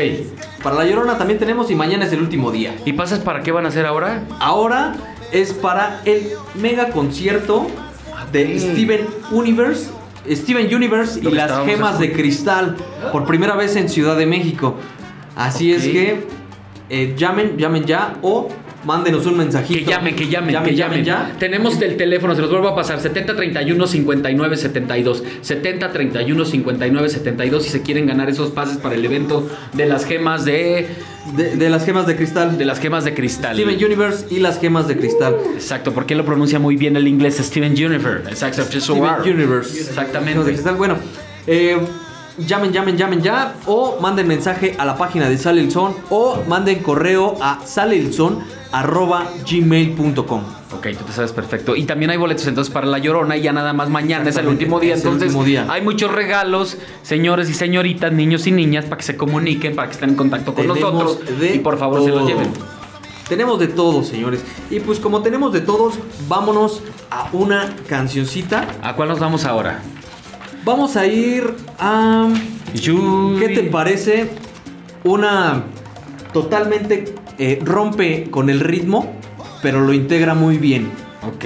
Para la llorona también tenemos y mañana es el último día. ¿Y pasas para qué van a hacer ahora? Ahora es para el mega concierto de Steven Universe. Steven Universe y las gemas de cristal por primera vez en Ciudad de México. Así es que eh, llamen, llamen ya o mándenos un mensajito. Que llamen, que llamen, que llamen. ya. Tenemos el teléfono, se los vuelvo a pasar, 7031 59 72. 7031 59 72 si se quieren ganar esos pases para el evento de las gemas de... De, de las gemas de cristal. De las gemas de cristal. Steven Universe y las gemas de cristal. Exacto, porque él lo pronuncia muy bien el inglés, Steven Universe. Exacto, Steven Universe. Exactamente. Bueno, eh, llamen, llamen, llamen ya. O manden mensaje a la página de Sale el Son. O manden correo a saleelson.gmail.com. Ok, tú te sabes perfecto. Y también hay boletos entonces para La Llorona y ya nada más mañana es el último día. Es el Entonces último día. hay muchos regalos, señores y señoritas, niños y niñas, para que se comuniquen, para que estén en contacto con Tenemos nosotros. de Y por favor se los lleven. Tenemos de todo, señores. Y pues como tenemos de todos, vámonos a una cancioncita. ¿A cuál nos vamos ahora? Vamos a ir a... ¿Qué te parece? Una totalmente eh, rompe con el ritmo, pero lo integra muy bien. Ok.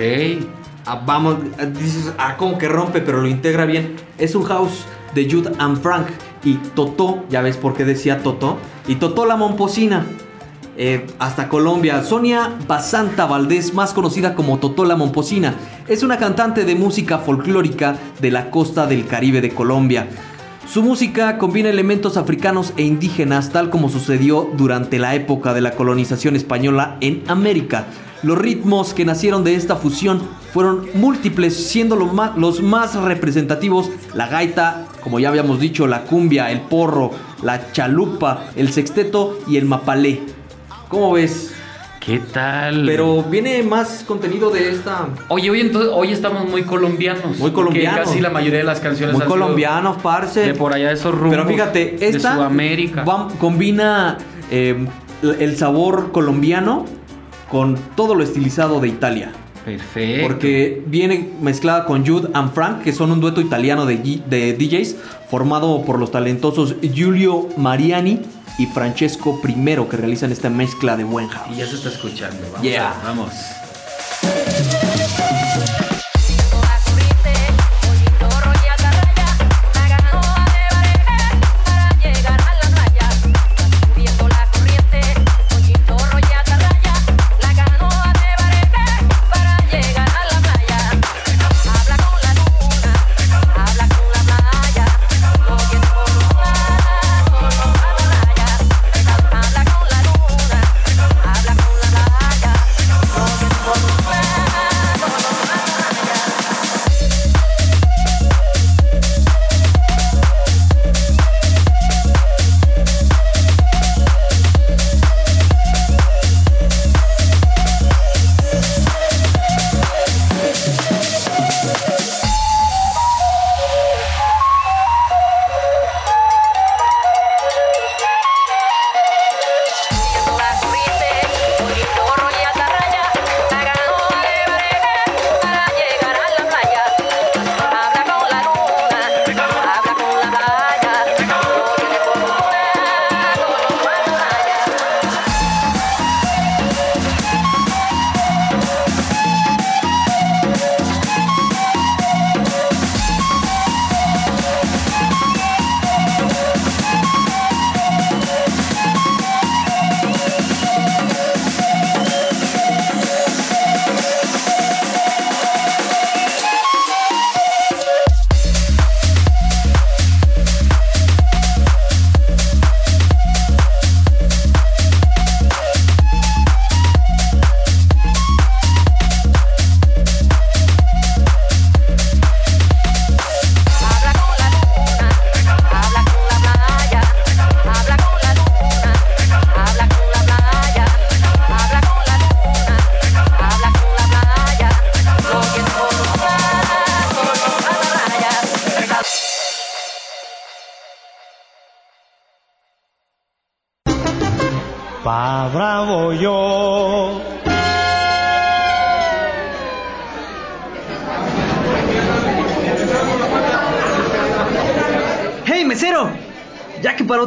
Ah, vamos, dices, ah, como que rompe, pero lo integra bien. Es un house de Jude and Frank y Totó, ya ves por qué decía Totó, y Totó la Momposina. Eh, hasta Colombia, Sonia Basanta Valdés, más conocida como Totó la Momposina, es una cantante de música folclórica de la costa del Caribe de Colombia. Su música combina elementos africanos e indígenas tal como sucedió durante la época de la colonización española en América. Los ritmos que nacieron de esta fusión fueron múltiples, siendo lo ma- los más representativos la gaita, como ya habíamos dicho, la cumbia, el porro, la chalupa, el sexteto y el mapalé. ¿Cómo ves? ¿Qué tal? Pero viene más contenido de esta... Oye, hoy entonces hoy estamos muy colombianos. Muy colombianos. Que casi la mayoría de las canciones Muy colombianos, parce. de por allá de esos rumbos. Pero fíjate, de esta Sudamérica. va- combina eh, el sabor colombiano con todo lo estilizado de Italia. Perfecto. Porque viene mezclada con Jude and Frank, que son un dueto italiano de, de DJs formado por los talentosos Giulio Mariani y Francesco I, que realizan esta mezcla de buen house. Y ya se está escuchando. Vamos. Yeah. a- vamos.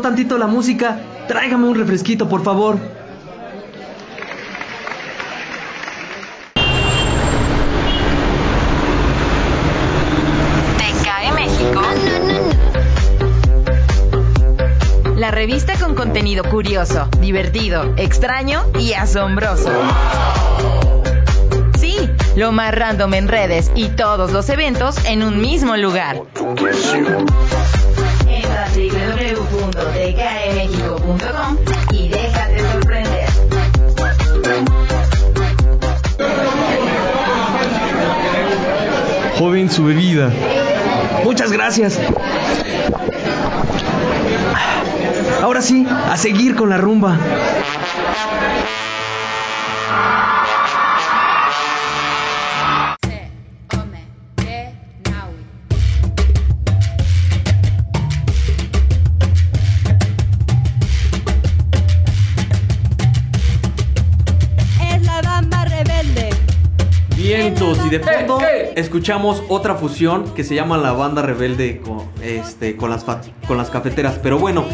Tantito la música, tráigame un refresquito, por favor. ¿Te cae México? La revista con contenido curioso, divertido, extraño y asombroso. Sí, lo más random en redes y todos los eventos en un mismo lugar. Su bebida. Muchas gracias. Ahora sí, a seguir con la rumba. Es la bamba rebelde. Vientos y de fondo escuchamos otra fusión que se llama la banda rebelde con, este, con, las, con las cafeteras. Pero bueno,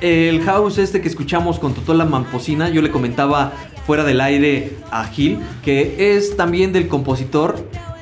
el house este que escuchamos con Totola Mamposina, yo le comentaba fuera del aire a Gil, que es también del compositor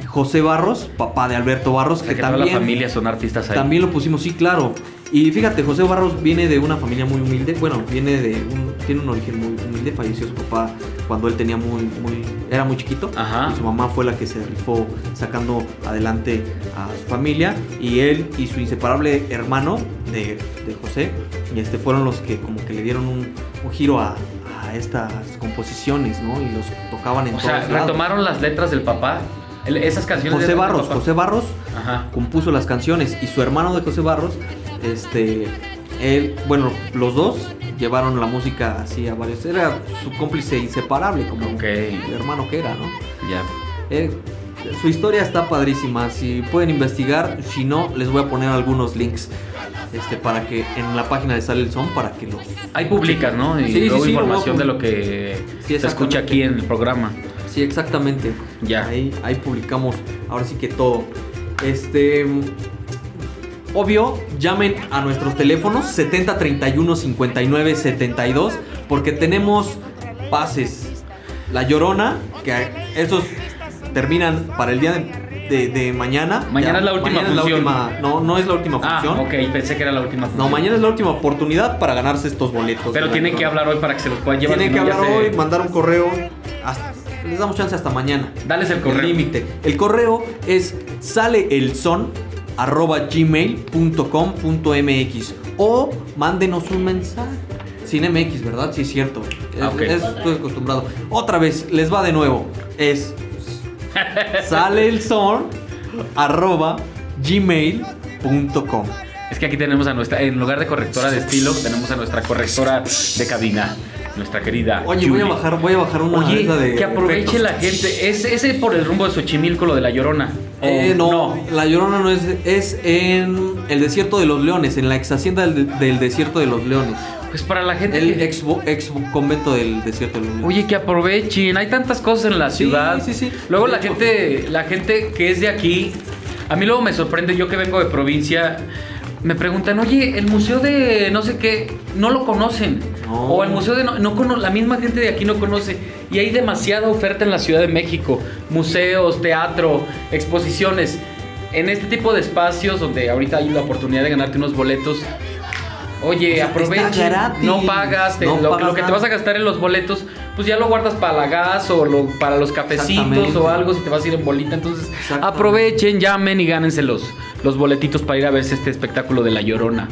José Barros, papá de Alberto Barros, O sea, que, que toda la también... familia son artistas ahí. También lo pusimos, sí, claro. Y fíjate, José Barros viene de una familia muy humilde. Bueno, viene de un, tiene un origen muy humilde. Falleció su papá cuando él tenía muy, muy, era muy chiquito. Y su mamá fue la que se rifó sacando adelante a su familia. Y él y su inseparable hermano de, de José, y este fueron los que como que le dieron un, un giro a, a estas composiciones, ¿no? Y los tocaban en O sea, lados. retomaron las letras del papá. El- esas canciones José Barros, papá. José Barros Ajá. compuso las canciones y su hermano de José Barros, este, él, bueno, los dos llevaron la música así a varios, era su cómplice inseparable como el hermano que era, ¿no? Ya. Eh, su historia está padrísima, si pueden investigar, si no, les voy a poner algunos links. Este, para que en la página de Sale el Son, para que los... Ahí publicas, ¿no? Y Sí, luego sí, información de lo que se escucha aquí en el programa. Sí, exactamente. Ya. Ahí, ahí publicamos ahora sí que todo. Este. Obvio, llamen a nuestros teléfonos 70 31 59 72 porque tenemos pases. La Llorona, que esos terminan para el día de, de- de mañana. Mañana Ya, es la última mañana es la función. última- no, no es la última Ah, función. ok, pensé que era la última función. No, mañana es la última oportunidad para ganarse estos boletos. Pero tienen que hablar hoy para que se los puedan llevar. Tienen que hablar se- hoy, mandar un correo. hasta- les damos chance hasta mañana. Dales el correo. límite. El correo es saleelson arroba gmail.com.mx o mándenos un mensaje. Sin MX, ¿verdad? Sí, es cierto. Es- Ah, ok. es- estoy acostumbrado. Otra vez, les va de nuevo. Es saleelson arroba gmail.com. Es que aquí tenemos a nuestra, en lugar de correctora de estilo, tenemos a nuestra correctora de cabina, nuestra querida. Oye, voy a bajar, voy a bajar una Oye, de que aproveche efectos. la gente. ¿Es ese por el rumbo de Xochimilco, lo de la Llorona? ¿O Eh, no, la Llorona no es, es en el desierto de los leones, en la ex hacienda del, del desierto de los leones. Pues para la gente El que- ex, ex convento del desierto de los leones. Oye, que aprovechen, hay tantas cosas en la Sí, ciudad. sí, sí. Luego la hecho. gente, la gente que es de aquí, a mí luego me sorprende, yo que vengo de provincia, me preguntan, oye, el museo de no sé qué, no lo conocen. O el museo de no, no cono- la misma gente de aquí no conoce. Y hay demasiada oferta en la Ciudad de México. Museos, teatro, exposiciones. En este tipo de espacios donde ahorita hay la oportunidad de ganarte unos boletos. Oye, sea, aprovecha, no pagas, te- No lo, pagas lo que te vas a gastar en los boletos, pues ya lo guardas para la gas o lo- para los cafecitos o algo si te vas a ir en bolita. Entonces, aprovechen, llamen y gánense los, los boletitos para ir a verse este espectáculo de La Llorona.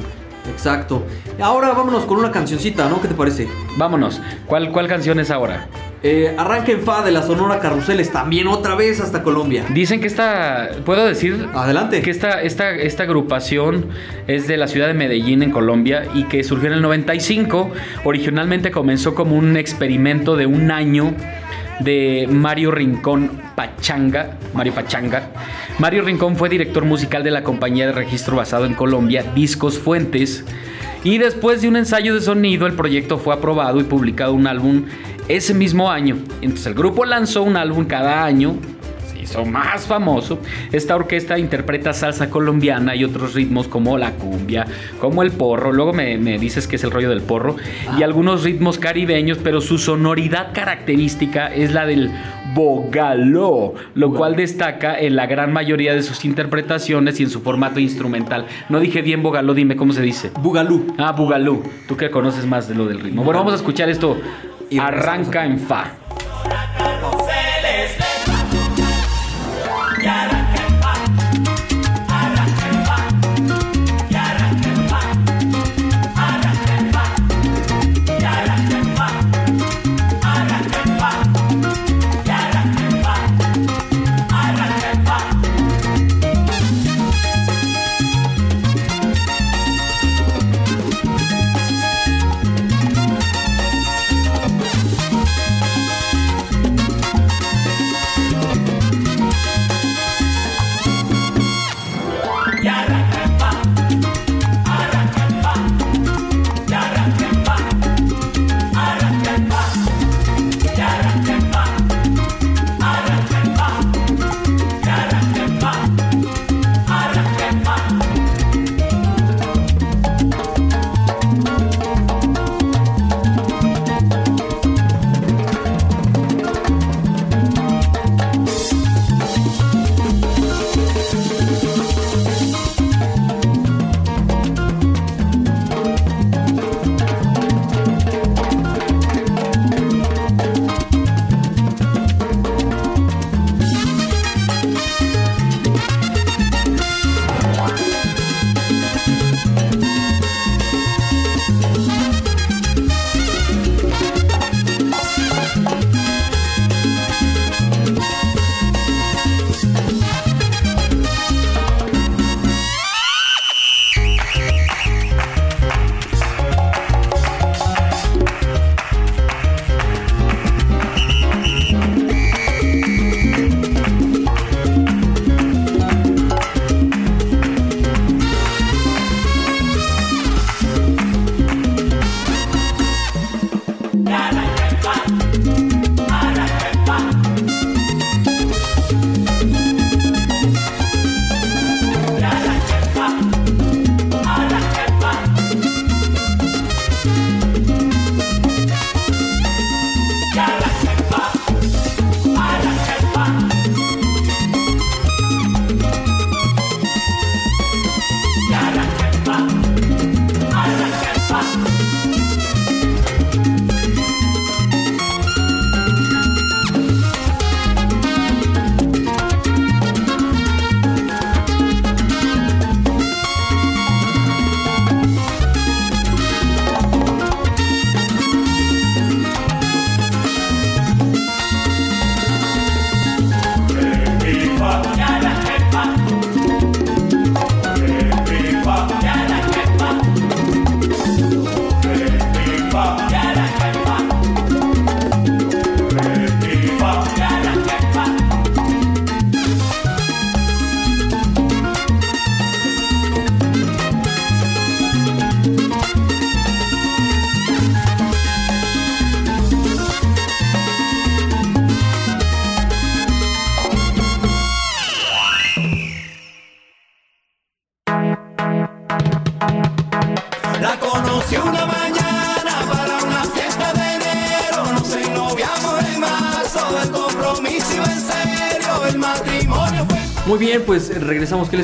Exacto. Ahora vámonos con una cancioncita, ¿no? ¿Qué te parece? Vámonos. ¿Cuál, cuál canción es ahora? Eh, arranca en Fa de la Sonora Carruseles, también otra vez hasta Colombia. Dicen que esta, ¿puedo decir? Adelante. Que esta, esta, esta agrupación es de la ciudad de Medellín, en Colombia, y que surgió en el 95. Originalmente comenzó como un experimento de un año de Mario Rincón Pachanga, Mario Pachanga. Mario Rincón fue director musical de la compañía de registro basado en Colombia, Discos Fuentes. Y después de un ensayo de sonido, el proyecto fue aprobado y publicado un álbum ese mismo año. Entonces el grupo lanzó un álbum cada año, sí, hizo más famoso, esta orquesta interpreta salsa colombiana y otros ritmos como la cumbia, como el porro, luego me, me dices que es el rollo del porro, y algunos ritmos caribeños, pero su sonoridad característica es la del bogaló, lo cual destaca en la gran mayoría de sus interpretaciones y en su formato instrumental. No dije bien bogaló, dime cómo se dice. Bugalú. Ah, bugalú. Tú que conoces más de lo del ritmo. Bueno, vamos a escuchar esto. Arranca en fa.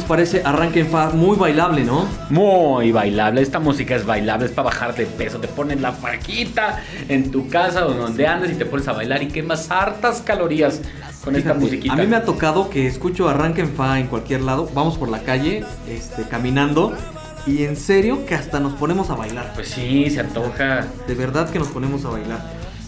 Parece? Arranca en fa, muy bailable, ¿no? Muy bailable, esta música es bailable, es para bajar de peso. Te pones la fajita en tu casa o donde andes y te pones a bailar y quemas hartas calorías con esta musiquita. A mí me ha tocado que escucho Arranca en fa en cualquier lado. Vamos por la calle, este, caminando. Y en serio que hasta nos ponemos a bailar. Pues sí, se antoja. De verdad que nos ponemos a bailar.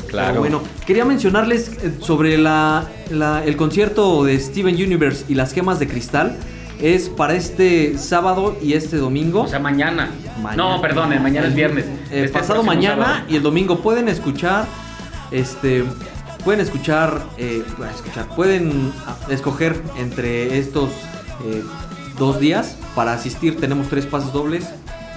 Claro. Pero bueno, quería mencionarles eh, sobre la, la- el concierto de Steven Universe y las gemas de cristal. Es para este sábado y este domingo. O sea, mañana. No, perdón, el mañana es viernes. Eh, Este pasado mañana sábado. y el domingo pueden escuchar, este, pueden escuchar, eh, escuchar, pueden ah, escoger entre estos eh, dos días para asistir. Tenemos tres pases dobles,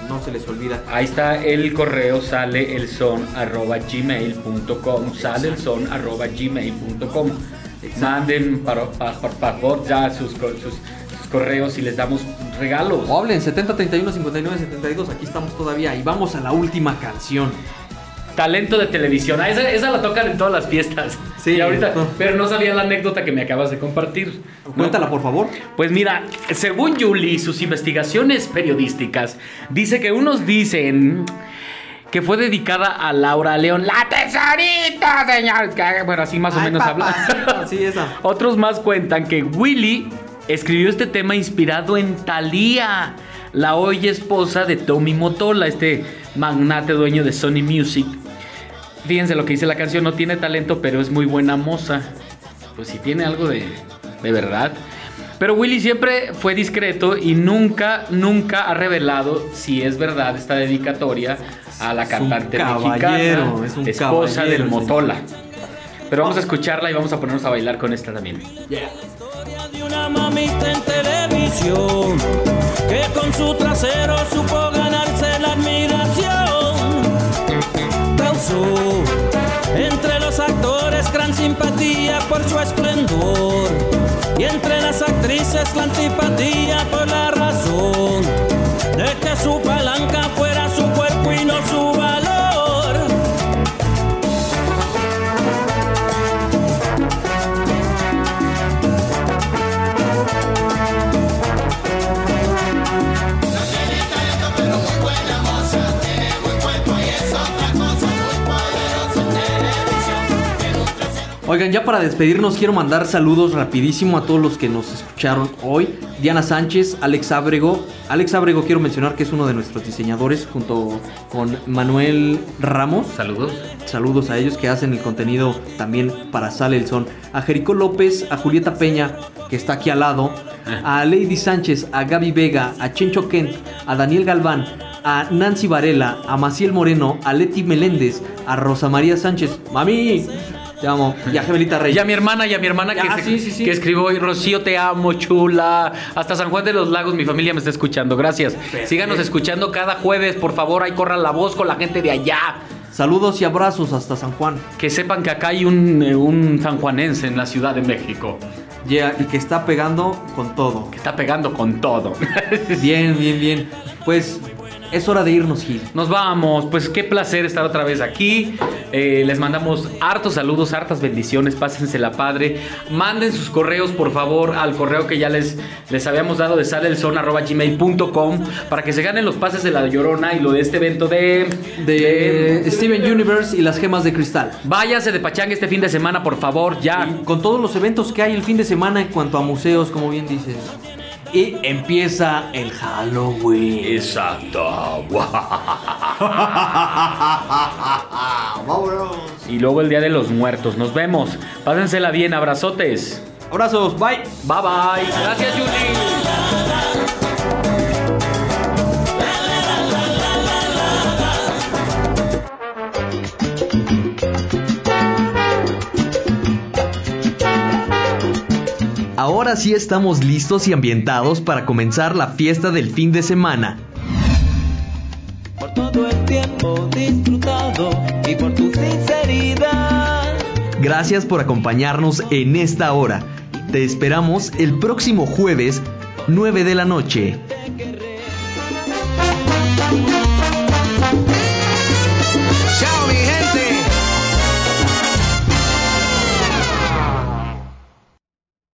no se les olvida. Ahí está el correo, sale el son arroba gmail.com, sale el son arroba gmail.com. Manden por favor ya sus, sus correos y les damos regalos. O hablen 70 31 59 72, aquí estamos todavía y vamos a la última canción. Talento de televisión. Ah, esa, esa la tocan en todas las fiestas. Sí, Y ahorita, pero no sabía la anécdota que me acabas de compartir. Cuéntala, por favor. Pues mira, según Julie, sus investigaciones periodísticas, dice que unos dicen que fue dedicada a Laura León. La tesorita, señor. Bueno, así más o menos habla. Sí, esa. Otros más cuentan que Willy escribió este tema inspirado en Thalía, la hoy esposa de Tommy Motola, este magnate dueño de Sony Music. Fíjense lo que dice la canción, no tiene talento, pero es muy buena moza. Pues si tiene algo de, de verdad. Pero Willy siempre fue discreto y nunca, nunca ha revelado si es verdad esta dedicatoria a la cantante caballero, mexicana, es un esposa del el Motola. Pero vamos a escucharla y vamos a ponernos a bailar con esta también. Mamita en televisión que con su trasero supo ganarse la admiración. Causó entre los actores gran simpatía por su esplendor y entre las actrices la antipatía por la razón de que su palanca fuera Oigan, ya para despedirnos quiero mandar saludos rapidísimo a todos los que nos escucharon hoy. Diana Sánchez, Alex Ábrego. Alex Ábrego quiero mencionar que es uno de nuestros diseñadores junto con Manuel Ramos. Saludos. Saludos a ellos que hacen el contenido también para Sale el Son. A Jericó López, a Julieta Peña, que está aquí al lado. A Lady Sánchez, a Gaby Vega, a Chencho Kent, a Daniel Galván, a Nancy Varela, a Maciel Moreno, a Leti Meléndez, a Rosa María Sánchez. ¡Mami! Te amo. Y a Gemelita Reyes. Y a mi hermana, y a mi hermana que, Ah, se- sí, sí, sí. que escribió hoy, Rocío, te amo, chula. Hasta San Juan de los Lagos, mi familia me está escuchando. Gracias. Síganos escuchando cada jueves, por favor. Ahí corran la voz con la gente de allá. Saludos y abrazos hasta San Juan. Que sepan que acá hay un, eh, un sanjuanense en la Ciudad de México. Yeah, y que está pegando con todo. Que está pegando con todo. Bien, bien, bien. Pues es hora de irnos, Gil. Nos vamos, pues qué placer estar otra vez aquí. Eh, les mandamos hartos saludos, hartas bendiciones, pásensela padre. Manden sus correos, por favor, al correo que ya les, les habíamos dado de salelson.gmail.com para que se ganen los pases de la Llorona y lo de este evento de... De Steven Universe y las gemas de cristal. Váyase de pachanga este fin de semana, por favor, ya. Con todos los eventos que hay el fin de semana en cuanto a museos, como bien dices. Y empieza el Halloween. Exacto. Y luego el Día de los Muertos. Nos vemos. Pásensela bien, abrazotes. Abrazos, bye. Bye bye. Gracias, Julie. Ahora sí estamos listos y ambientados para comenzar la fiesta del fin de semana. por todo el tiempo disfrutado y por tu sinceridad. Gracias por acompañarnos en esta hora. Te esperamos el próximo jueves, 9 de la noche.